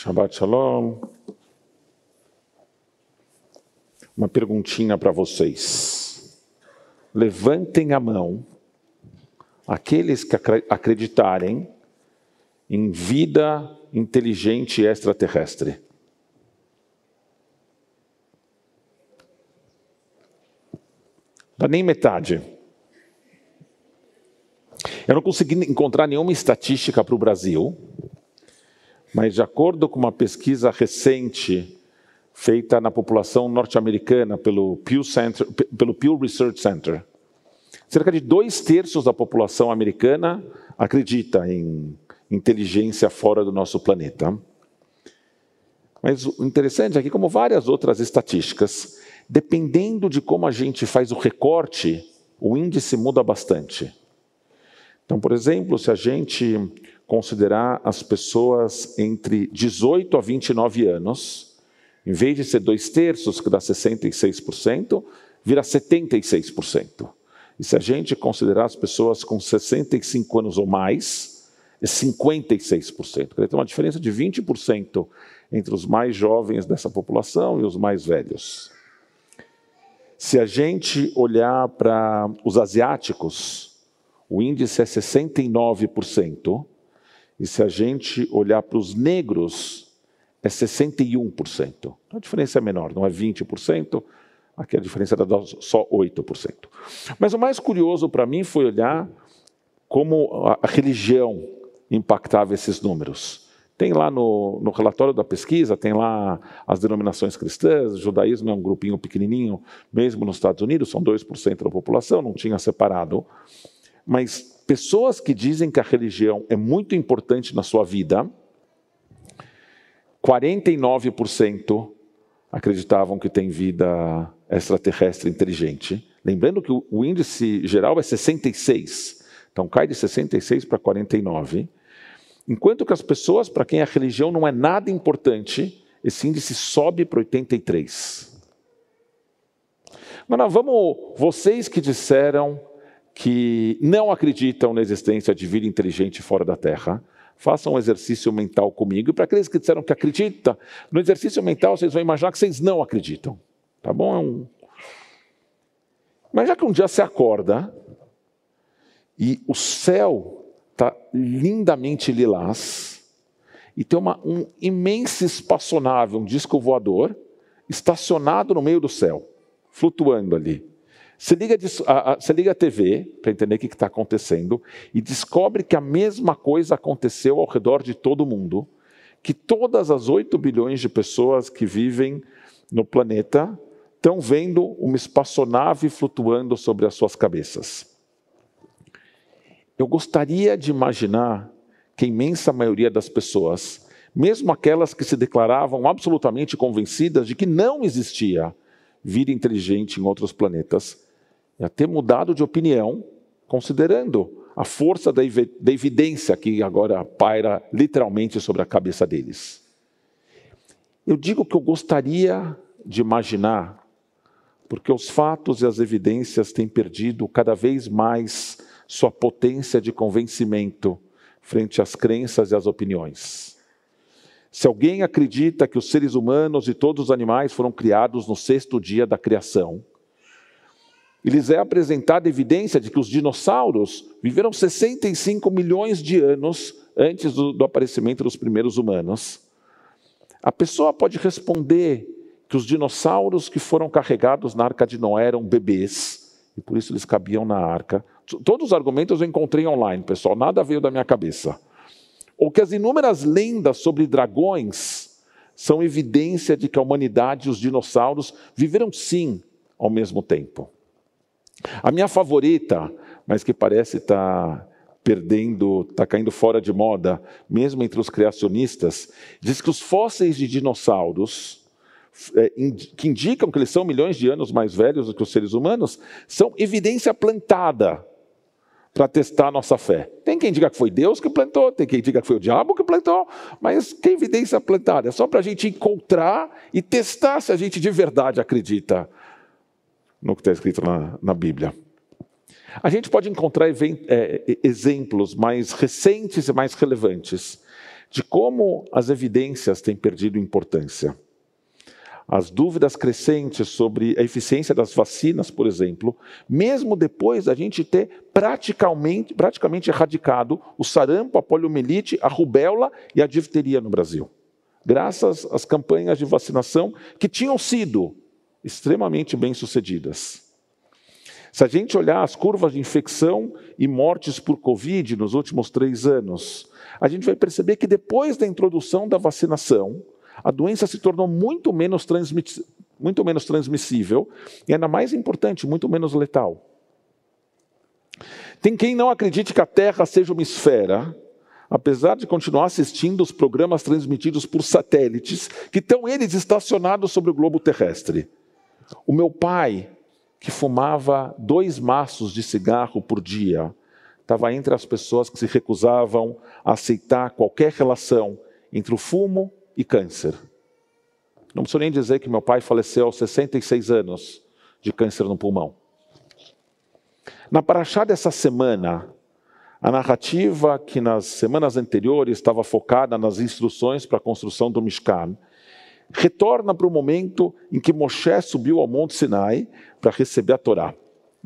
Shabbat Shalom. Uma perguntinha para vocês. Levantem a mão aqueles que acreditarem em vida inteligente extraterrestre. Dá nem metade. Eu não consegui encontrar nenhuma estatística para o Brasil, mas de acordo com uma pesquisa recente feita na população norte-americana pelo Pew, pelo Pew Research Center, cerca de dois terços da população americana acredita em inteligência fora do nosso planeta. Mas o interessante é que, como várias outras estatísticas, dependendo de como a gente faz o recorte, o índice muda bastante. Então, por exemplo, se a gente considerar as pessoas entre 18 a 29 anos, em vez de ser dois terços, que dá 66%, vira 76%. E se a gente considerar as pessoas com 65 anos ou mais, é 56%. Quer tem uma diferença de 20% entre os mais jovens dessa população e os mais velhos. Se a gente olhar para os asiáticos, o índice é 69%, e se a gente olhar para os negros, é 61%. Então, a diferença é menor, não é 20%, aqui a diferença era só 8%. Mas o mais curioso para mim foi olhar como a religião impactava esses números. Tem lá no, no, relatório da pesquisa, tem lá as denominações cristãs, o judaísmo é um grupinho pequenininho, mesmo nos Estados Unidos, são 2% da população, não tinha separado. Mas pessoas que dizem que a religião é muito importante na sua vida, 49% acreditavam que tem vida extraterrestre inteligente. Lembrando que o índice geral é 66, então cai de 66 para 49. Enquanto que as pessoas para quem a religião não é nada importante, esse índice sobe para 83. Agora vamos, vocês que disseram que não acreditam na existência de vida inteligente fora da Terra, façam um exercício mental comigo. E para aqueles que disseram que acreditam, no exercício mental vocês vão imaginar que vocês não acreditam. Tá bom? É um... Mas já que um dia você acorda e o céu está lindamente lilás, e tem uma, um imenso espaçonave, um disco voador, estacionado no meio do céu, flutuando ali. Você liga, a, você liga a TV para entender o que está acontecendo e descobre que a mesma coisa aconteceu ao redor de todo mundo, que todas as 8 bilhões de pessoas que vivem no planeta estão vendo uma espaçonave flutuando sobre as suas cabeças. Eu gostaria de imaginar que a imensa maioria das pessoas, mesmo aquelas que se declaravam absolutamente convencidas de que não existia vida inteligente em outros planetas, ia ter mudado de opinião, considerando a força da evidência que agora paira literalmente sobre a cabeça deles. Eu digo que eu gostaria de imaginar, porque os fatos e as evidências têm perdido cada vez mais sua potência de convencimento frente às crenças e às opiniões. Se alguém acredita que os seres humanos e todos os animais foram criados no sexto dia da criação, lhes é apresentada evidência de que os dinossauros viveram 65 milhões de anos antes do, do aparecimento dos primeiros humanos, a pessoa pode responder que os dinossauros que foram carregados na arca de Noé eram bebês, e por isso eles cabiam na arca, Todos os argumentos eu encontrei online, pessoal, nada veio da minha cabeça. Ou que as inúmeras lendas sobre dragões são evidência de que a humanidade e os dinossauros viveram sim ao mesmo tempo. A minha favorita, mas que parece estar tá perdendo, está caindo fora de moda, mesmo entre os criacionistas, diz que os fósseis de dinossauros, é, que indicam que eles são milhões de anos mais velhos do que os seres humanos, são evidência plantada para testar a nossa fé. Tem quem diga que foi Deus que plantou, tem quem diga que foi o diabo que plantou, mas que evidência plantada? É só para a gente encontrar e testar se a gente de verdade acredita no que está escrito na, na Bíblia. A gente pode encontrar é, exemplos mais recentes e mais relevantes de como as evidências têm perdido importância. As dúvidas crescentes sobre a eficiência das vacinas, por exemplo, mesmo depois da gente ter praticamente, praticamente erradicado o sarampo, a poliomielite, a rubéola e a difteria no Brasil. Graças às campanhas de vacinação que tinham sido extremamente bem-sucedidas. Se a gente olhar as curvas de infecção e mortes por Covid nos últimos três anos, a gente vai perceber que depois da introdução da vacinação, a doença se tornou muito menos, muito menos transmissível e, ainda mais importante, muito menos letal. Tem quem não acredite que a Terra seja uma esfera, apesar de continuar assistindo os programas transmitidos por satélites, que estão eles estacionados sobre o globo terrestre. O meu pai, que fumava dois maços de cigarro por dia, estava entre as pessoas que se recusavam a aceitar qualquer relação entre o fumo e câncer. Não preciso nem dizer que meu pai faleceu aos 66 anos de câncer no pulmão. Na paraxá dessa semana, a narrativa que nas semanas anteriores estava focada nas instruções para a construção do Mishkan, retorna para o momento em que Moshe subiu ao Monte Sinai para receber a Torá.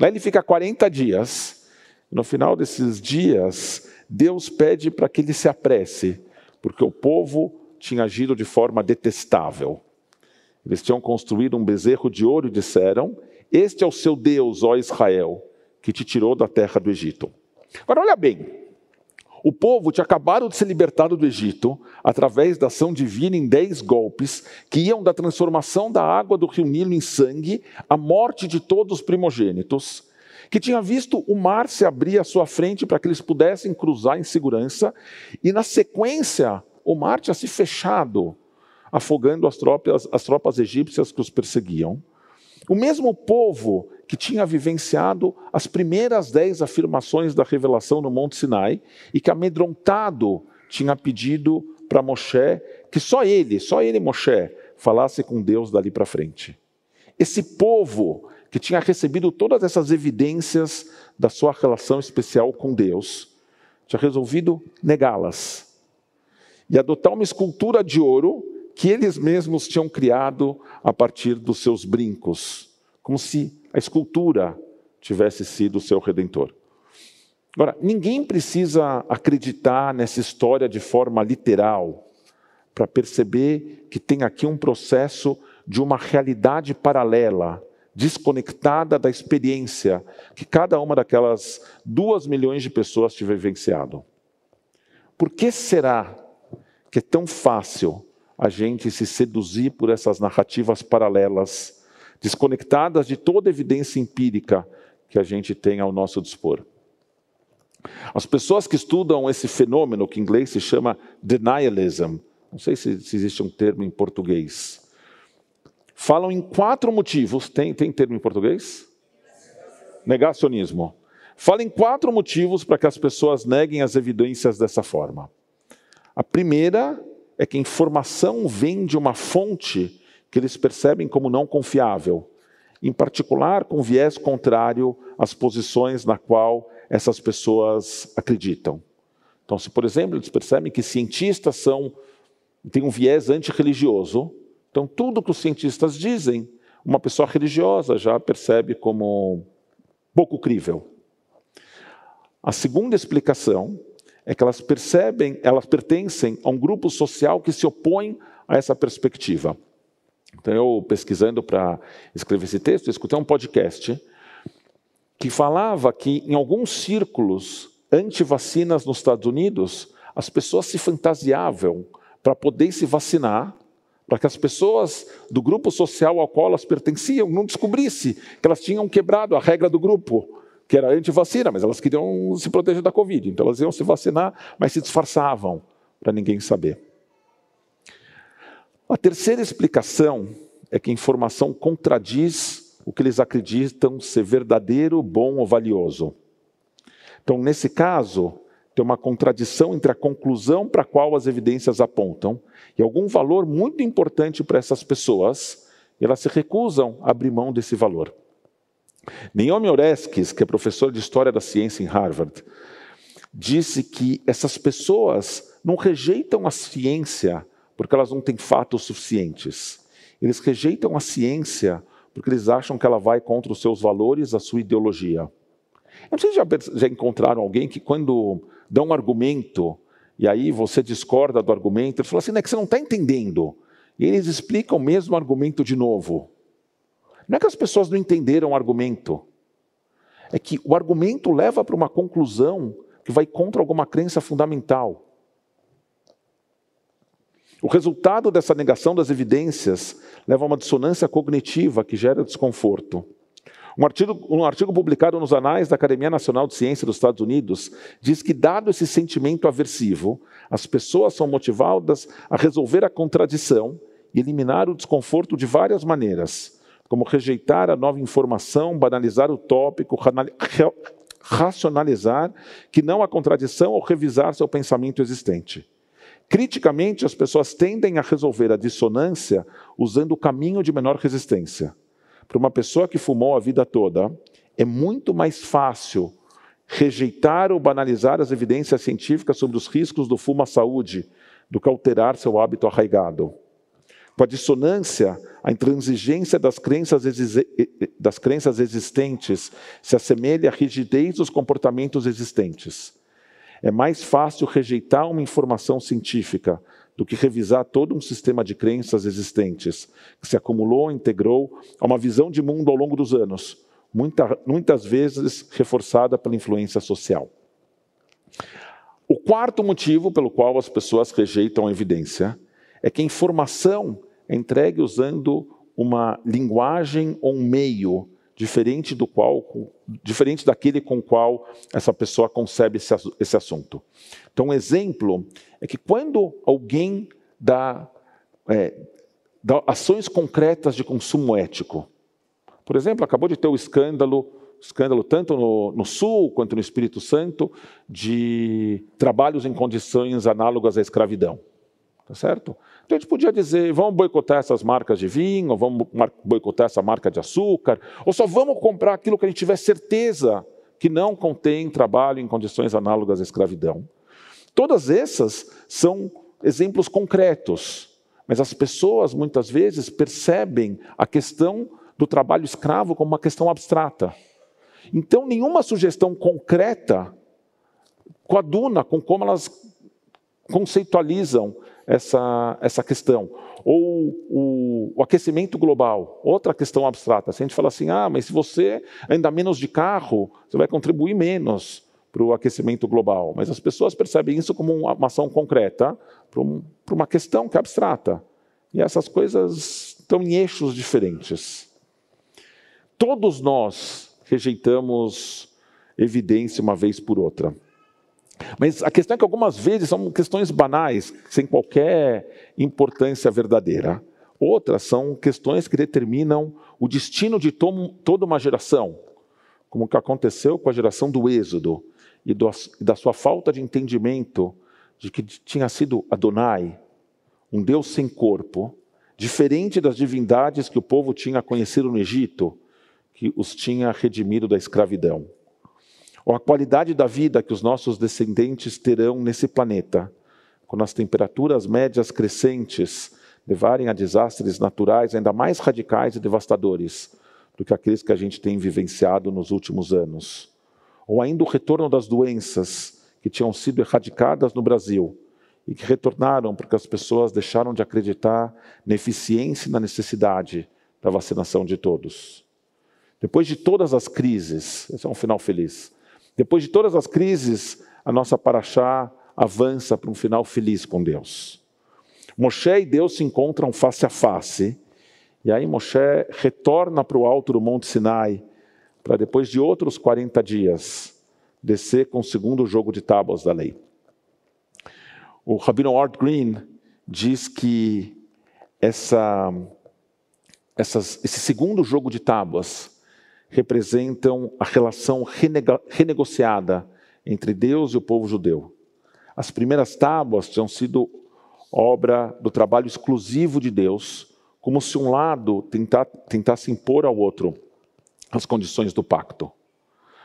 Lá ele fica 40 dias. No final desses dias, Deus pede para que ele se apresse, porque o povo tinha agido de forma detestável. Eles tinham construído um bezerro de ouro e disseram: Este é o seu Deus, ó Israel, que te tirou da terra do Egito. Agora, olha bem. O povo tinha acabado de ser libertado do Egito através da ação divina em dez golpes que iam da transformação da água do rio Nilo em sangue à morte de todos os primogênitos, que tinha visto o mar se abrir à sua frente para que eles pudessem cruzar em segurança, e na sequência o mar tinha se fechado, afogando as tropas, as tropas egípcias que os perseguiam. O mesmo povo que tinha vivenciado as primeiras dez afirmações da revelação no Monte Sinai e que, amedrontado, tinha pedido para Moshe que só ele, só ele, Moshe, falasse com Deus dali para frente. Esse povo que tinha recebido todas essas evidências da sua relação especial com Deus, tinha resolvido negá-las e adotar uma escultura de ouro que eles mesmos tinham criado a partir dos seus brincos, como se a escultura tivesse sido o seu redentor. Agora, ninguém precisa acreditar nessa história de forma literal para perceber que tem aqui um processo de uma realidade paralela, desconectada da experiência que cada uma daquelas duas milhões de pessoas tiver vivenciado. Por que será que é tão fácil a gente se seduzir por essas narrativas paralelas, desconectadas de toda evidência empírica que a gente tem ao nosso dispor. As pessoas que estudam esse fenômeno, que em inglês se chama denialism, não sei se, se existe um termo em português, falam em quatro motivos. Tem, tem termo em português? Negacionismo. Falam em quatro motivos para que as pessoas neguem as evidências dessa forma. A primeira é que a informação vem de uma fonte que eles percebem como não confiável, em particular com viés contrário às posições na qual essas pessoas acreditam. Então, se por exemplo eles percebem que cientistas são têm um viés antirreligioso, então tudo que os cientistas dizem, uma pessoa religiosa já percebe como pouco crível. A segunda explicação é que elas percebem, elas pertencem a um grupo social que se opõe a essa perspectiva. Então, eu pesquisando para escrever esse texto, escutei um podcast que falava que em alguns círculos anti-vacinas nos Estados Unidos, as pessoas se fantasiavam para poder se vacinar, para que as pessoas do grupo social ao qual elas pertenciam não descobrissem que elas tinham quebrado a regra do grupo que era anti-vacina, mas elas queriam se proteger da Covid. Então elas iam se vacinar, mas se disfarçavam para ninguém saber. A terceira explicação é que a informação contradiz o que eles acreditam ser verdadeiro, bom ou valioso. Então, nesse caso, tem uma contradição entre a conclusão para a qual as evidências apontam e algum valor muito importante para essas pessoas, e elas se recusam a abrir mão desse valor. Naomi Oreskes, que é professor de História da Ciência em Harvard, disse que essas pessoas não rejeitam a ciência porque elas não têm fatos suficientes. Eles rejeitam a ciência porque eles acham que ela vai contra os seus valores, a sua ideologia. Eu não sei se já, já encontraram alguém que, quando dá um argumento, e aí você discorda do argumento, ele fala assim: é que você não está entendendo. E eles explicam o mesmo argumento de novo. Não é que as pessoas não entenderam o argumento, é que o argumento leva para uma conclusão que vai contra alguma crença fundamental. O resultado dessa negação das evidências leva a uma dissonância cognitiva que gera desconforto. Um artigo, um artigo, publicado nos Anais da Academia Nacional de Ciência dos Estados Unidos diz que, dado esse sentimento aversivo, as pessoas são motivadas a resolver a contradição e eliminar o desconforto de várias maneiras, como rejeitar a nova informação, banalizar o tópico, racionalizar que não há contradição ou revisar seu pensamento existente. Criticamente, as pessoas tendem a resolver a dissonância usando o caminho de menor resistência. Para uma pessoa que fumou a vida toda, é muito mais fácil rejeitar ou banalizar as evidências científicas sobre os riscos do fumo à saúde do que alterar seu hábito arraigado. Com a dissonância, a intransigência das crenças, das crenças existentes se assemelha à rigidez dos comportamentos existentes. É mais fácil rejeitar uma informação científica do que revisar todo um sistema de crenças existentes, que se acumulou, integrou a uma visão de mundo ao longo dos anos, muita, muitas vezes reforçada pela influência social. O quarto motivo pelo qual as pessoas rejeitam a evidência é que a informação é entregue usando uma linguagem ou um meio diferente do qual, diferente daquele com qual essa pessoa concebe esse, esse assunto. Então, um exemplo é que quando alguém dá, é, dá ações concretas de consumo ético, por exemplo, acabou de ter o escândalo escândalo tanto no, no, Sul quanto no Espírito Santo de trabalhos em condições análogas à escravidão. Tá certo? Então a gente podia dizer, vamos boicotar essas marcas de vinho, vamos boicotar essa marca de açúcar, ou só vamos comprar aquilo que a gente tiver certeza que não contém trabalho em condições análogas à escravidão. Todas essas são exemplos concretos, mas as pessoas muitas vezes percebem a questão do trabalho escravo como uma questão abstrata. Então, nenhuma sugestão concreta coaduna com como elas conceitualizam essa, essa questão. Ou o, o, aquecimento global, outra questão abstrata. Se a gente fala assim, ah, mas se você anda menos de carro, você vai contribuir menos para o aquecimento global. Mas as pessoas percebem isso como uma ação concreta para, um, uma questão que é abstrata. E essas coisas estão em eixos diferentes. Todos nós rejeitamos evidência uma vez por outra. Mas a questão é que algumas vezes são questões banais, sem qualquer importância verdadeira. Outras são questões que determinam o destino de toda uma geração, como o que aconteceu com a geração do Êxodo e, do, e da sua falta de entendimento de que tinha sido Adonai, um Deus sem corpo, diferente das divindades que o povo tinha conhecido no Egito, que os tinha redimido da escravidão ou a qualidade da vida que os nossos descendentes terão nesse planeta, quando as temperaturas médias crescentes levarem a desastres naturais ainda mais radicais e devastadores do que aqueles que a gente tem vivenciado nos últimos anos. Ou ainda o retorno das doenças que tinham sido erradicadas no Brasil e que retornaram porque as pessoas deixaram de acreditar na eficiência e na necessidade da vacinação de todos. Depois de todas as crises, esse é um final feliz. Depois de todas as crises, a nossa paraxá avança para um final feliz com Deus. Moshe e Deus se encontram face a face, e aí Moshe retorna para o alto do Monte Sinai, para depois de outros 40 dias, descer com o segundo jogo de tábuas da lei. O Rabino Art Green diz que essa, essas, esse segundo jogo de tábuas representam a relação renegociada entre Deus e o povo judeu. As primeiras tábuas tinham sido obra do trabalho exclusivo de Deus, como se um lado tentasse impor ao outro as condições do pacto.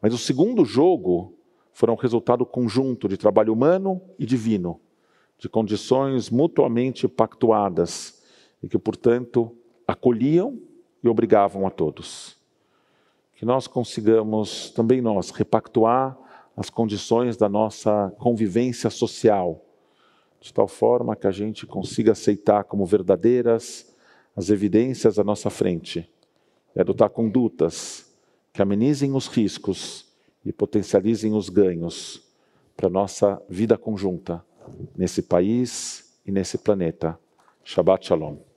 Mas o segundo jogo foram um resultado conjunto de trabalho humano e divino, de condições mutuamente pactuadas e que, portanto, acolhiam e obrigavam a todos. Que nós consigamos também nós repactuar as condições da nossa convivência social, de tal forma que a gente consiga aceitar como verdadeiras as evidências à nossa frente e adotar condutas que amenizem os riscos e potencializem os ganhos para nossa vida conjunta nesse país e nesse planeta. Shabbat Shalom.